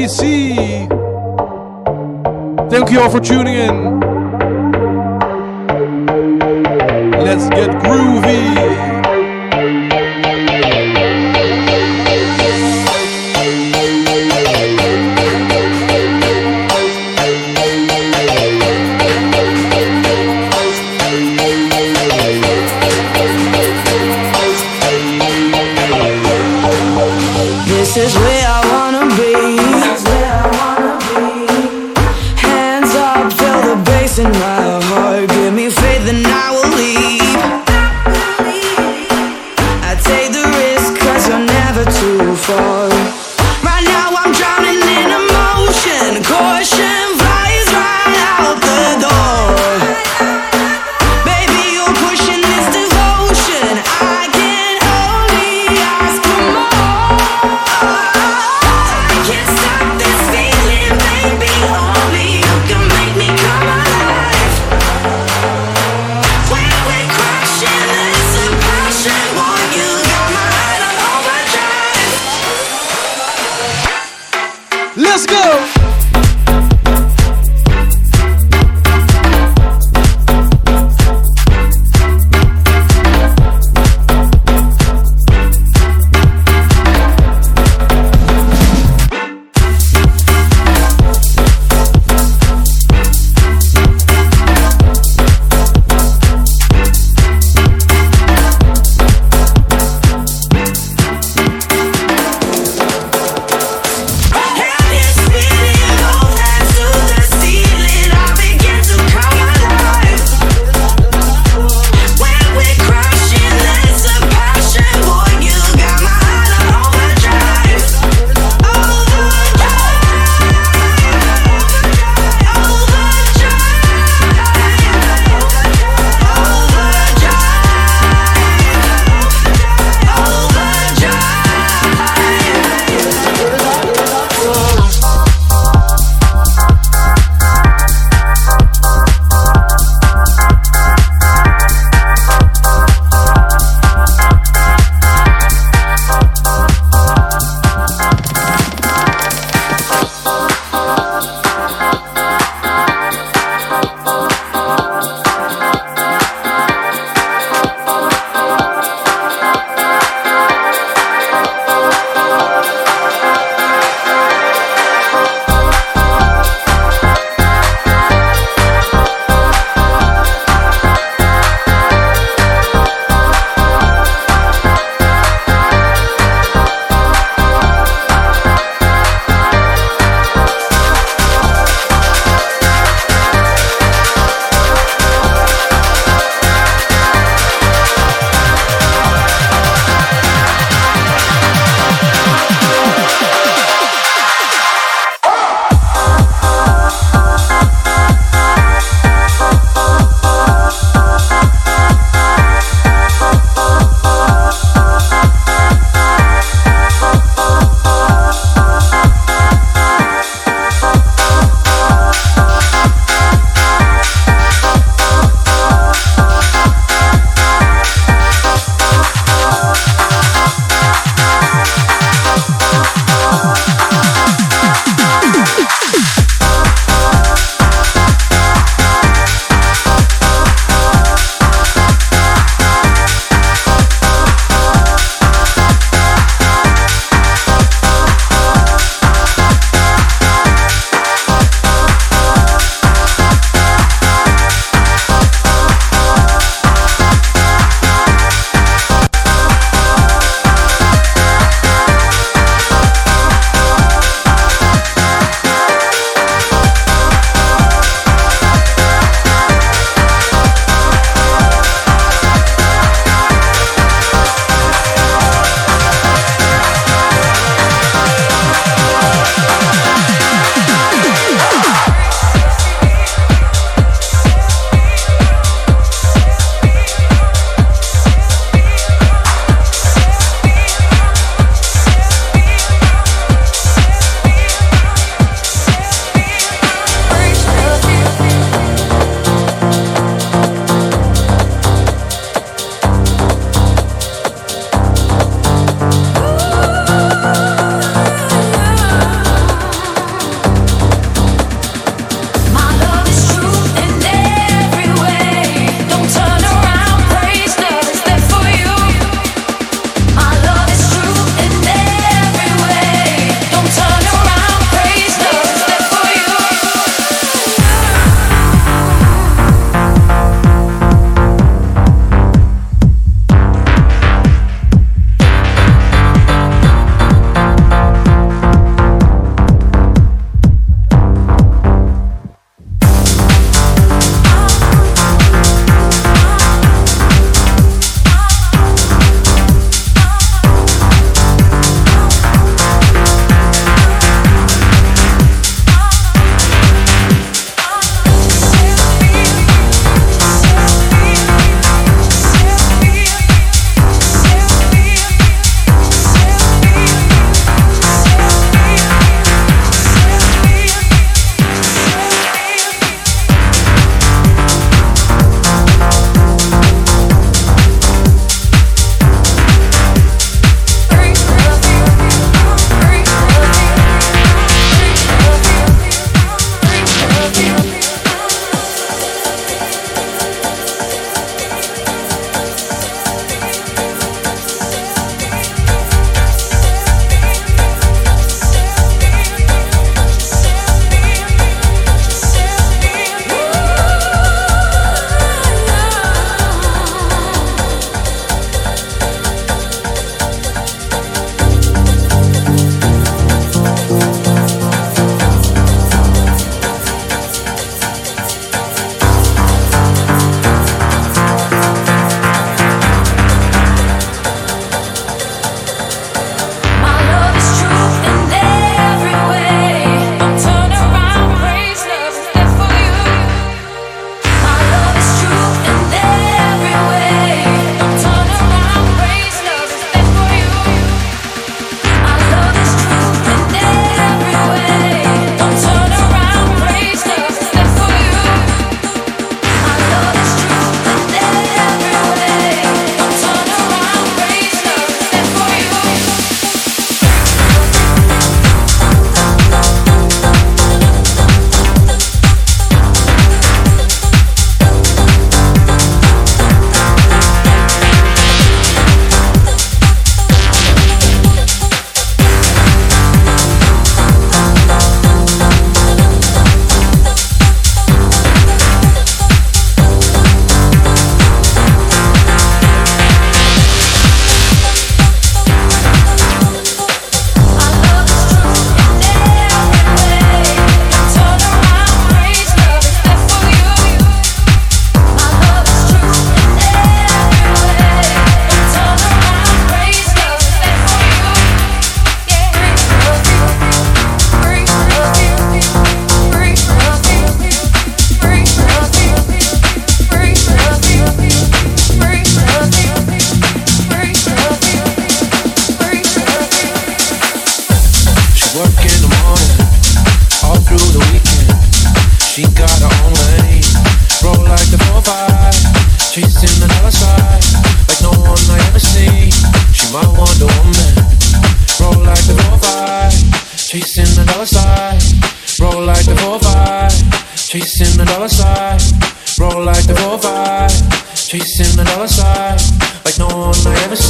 EDC? Thank you all for tuning in.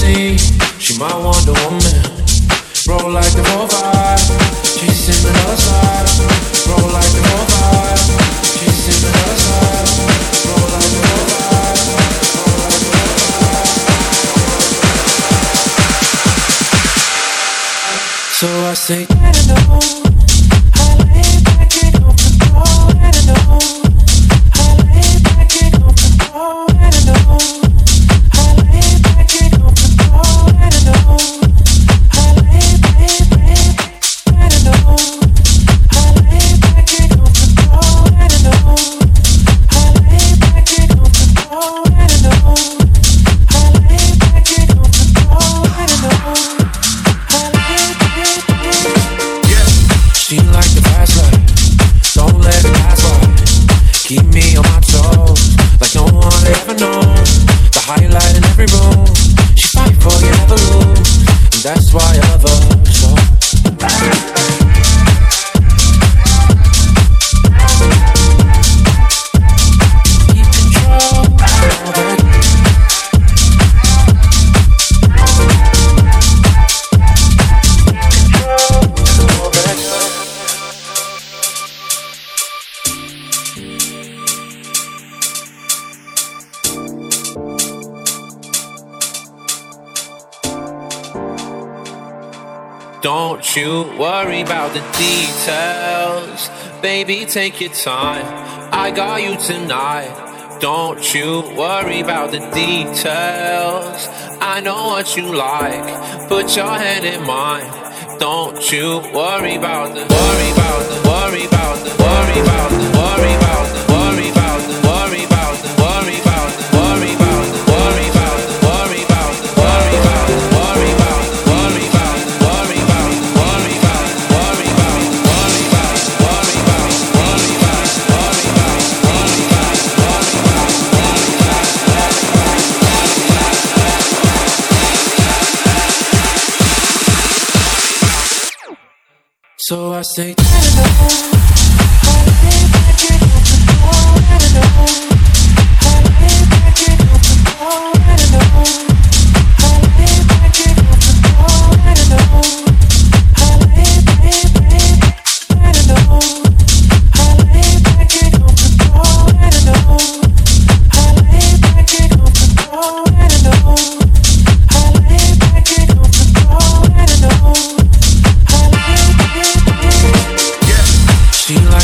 see, she my Wonder Woman. Roll like the 4-5, she's in the other side. worry about the details. Baby, take your time. I got you tonight. Don't you worry about the details. I know what you like. Put your hand in mine. Don't you worry about the worry about the worry about the worry about the worry about the say She like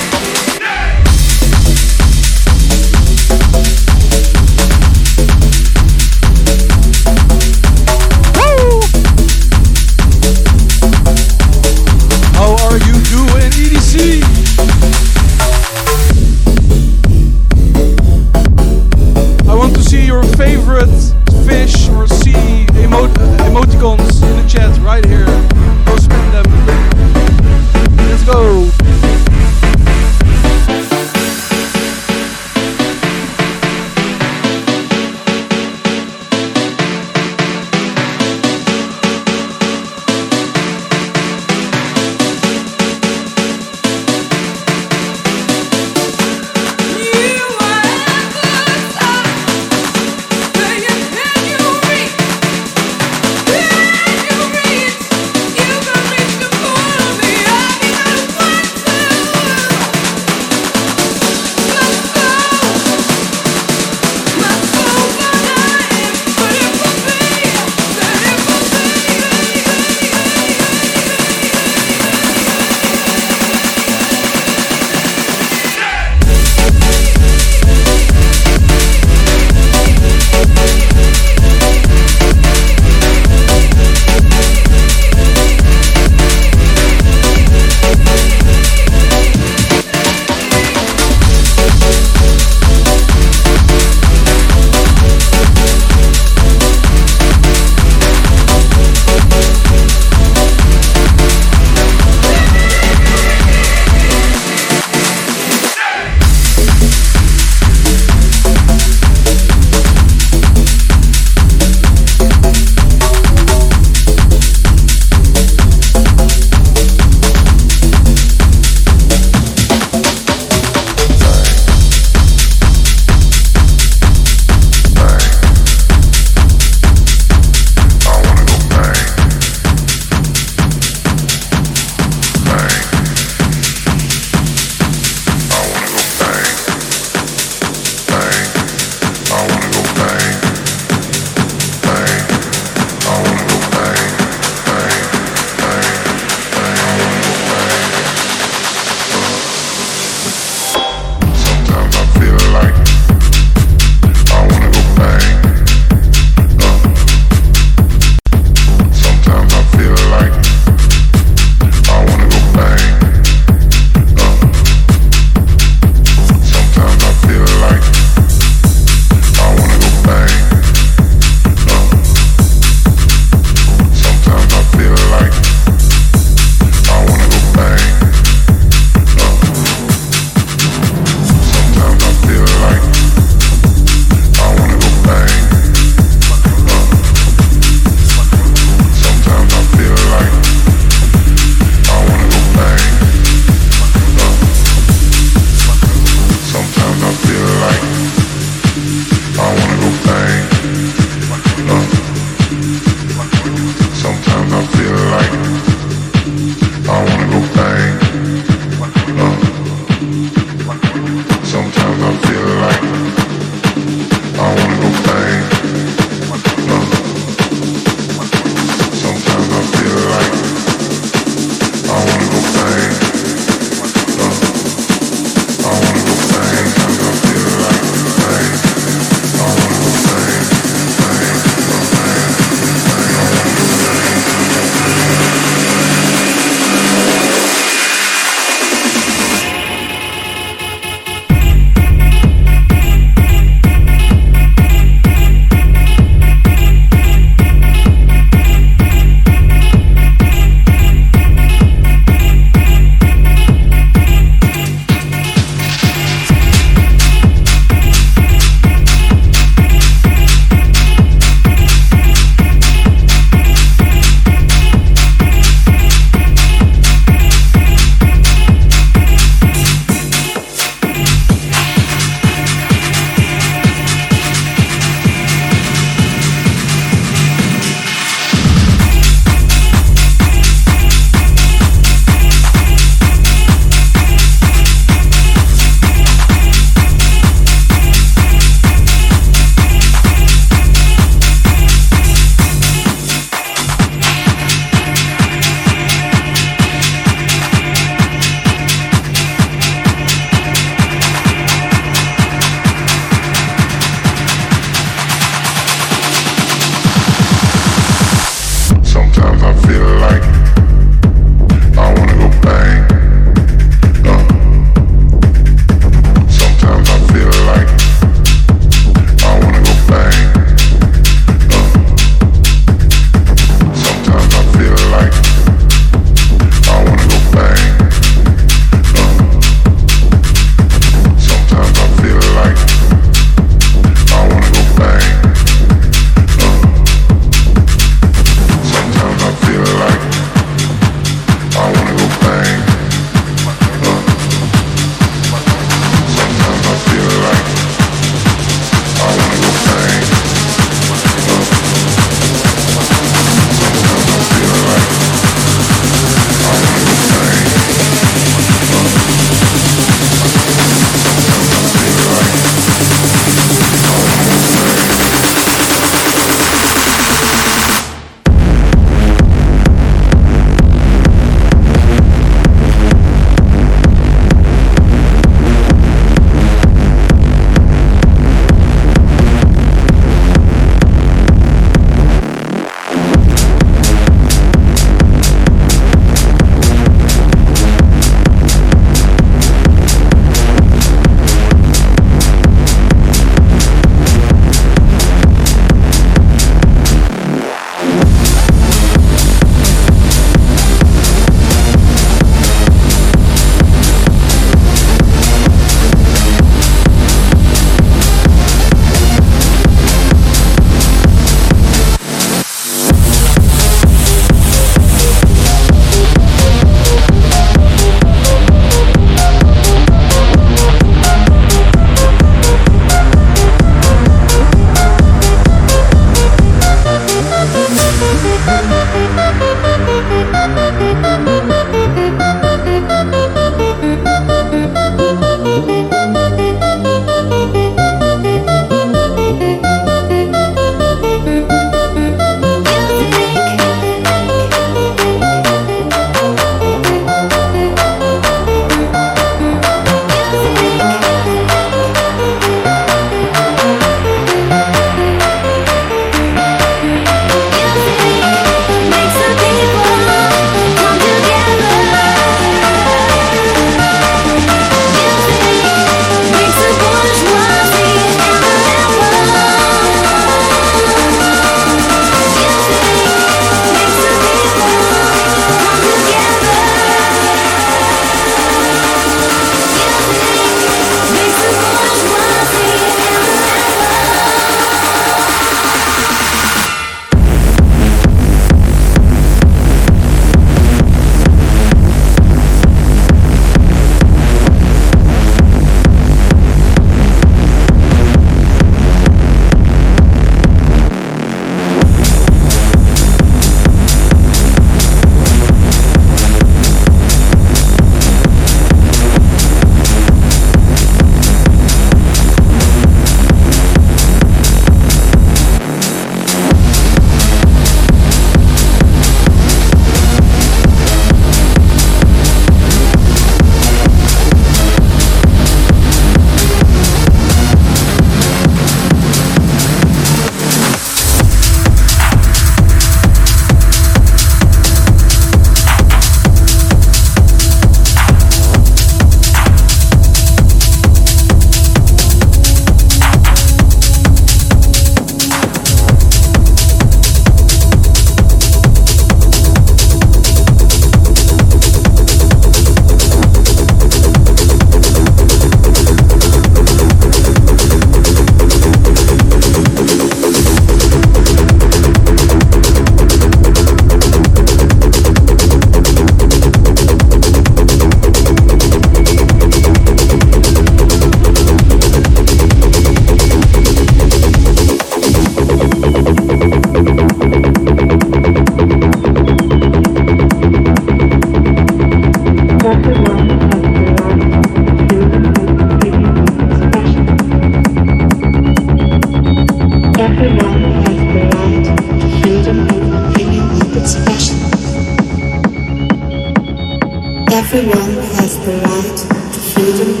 Everyone has the right to freedom.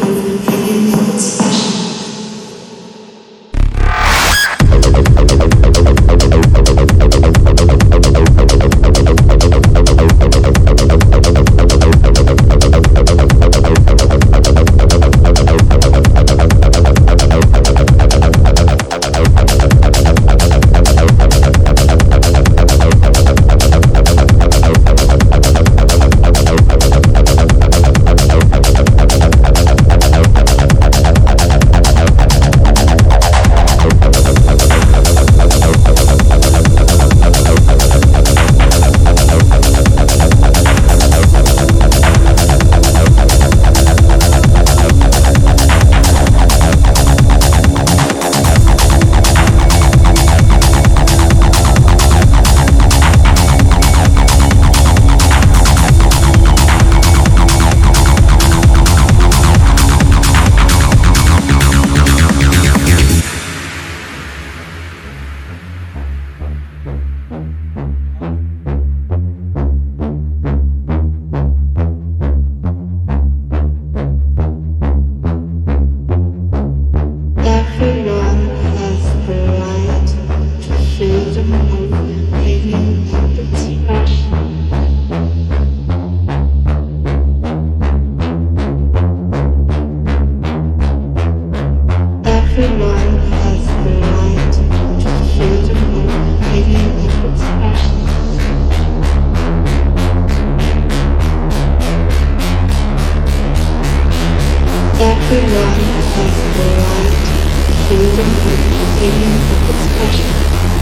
To freedom of opinion and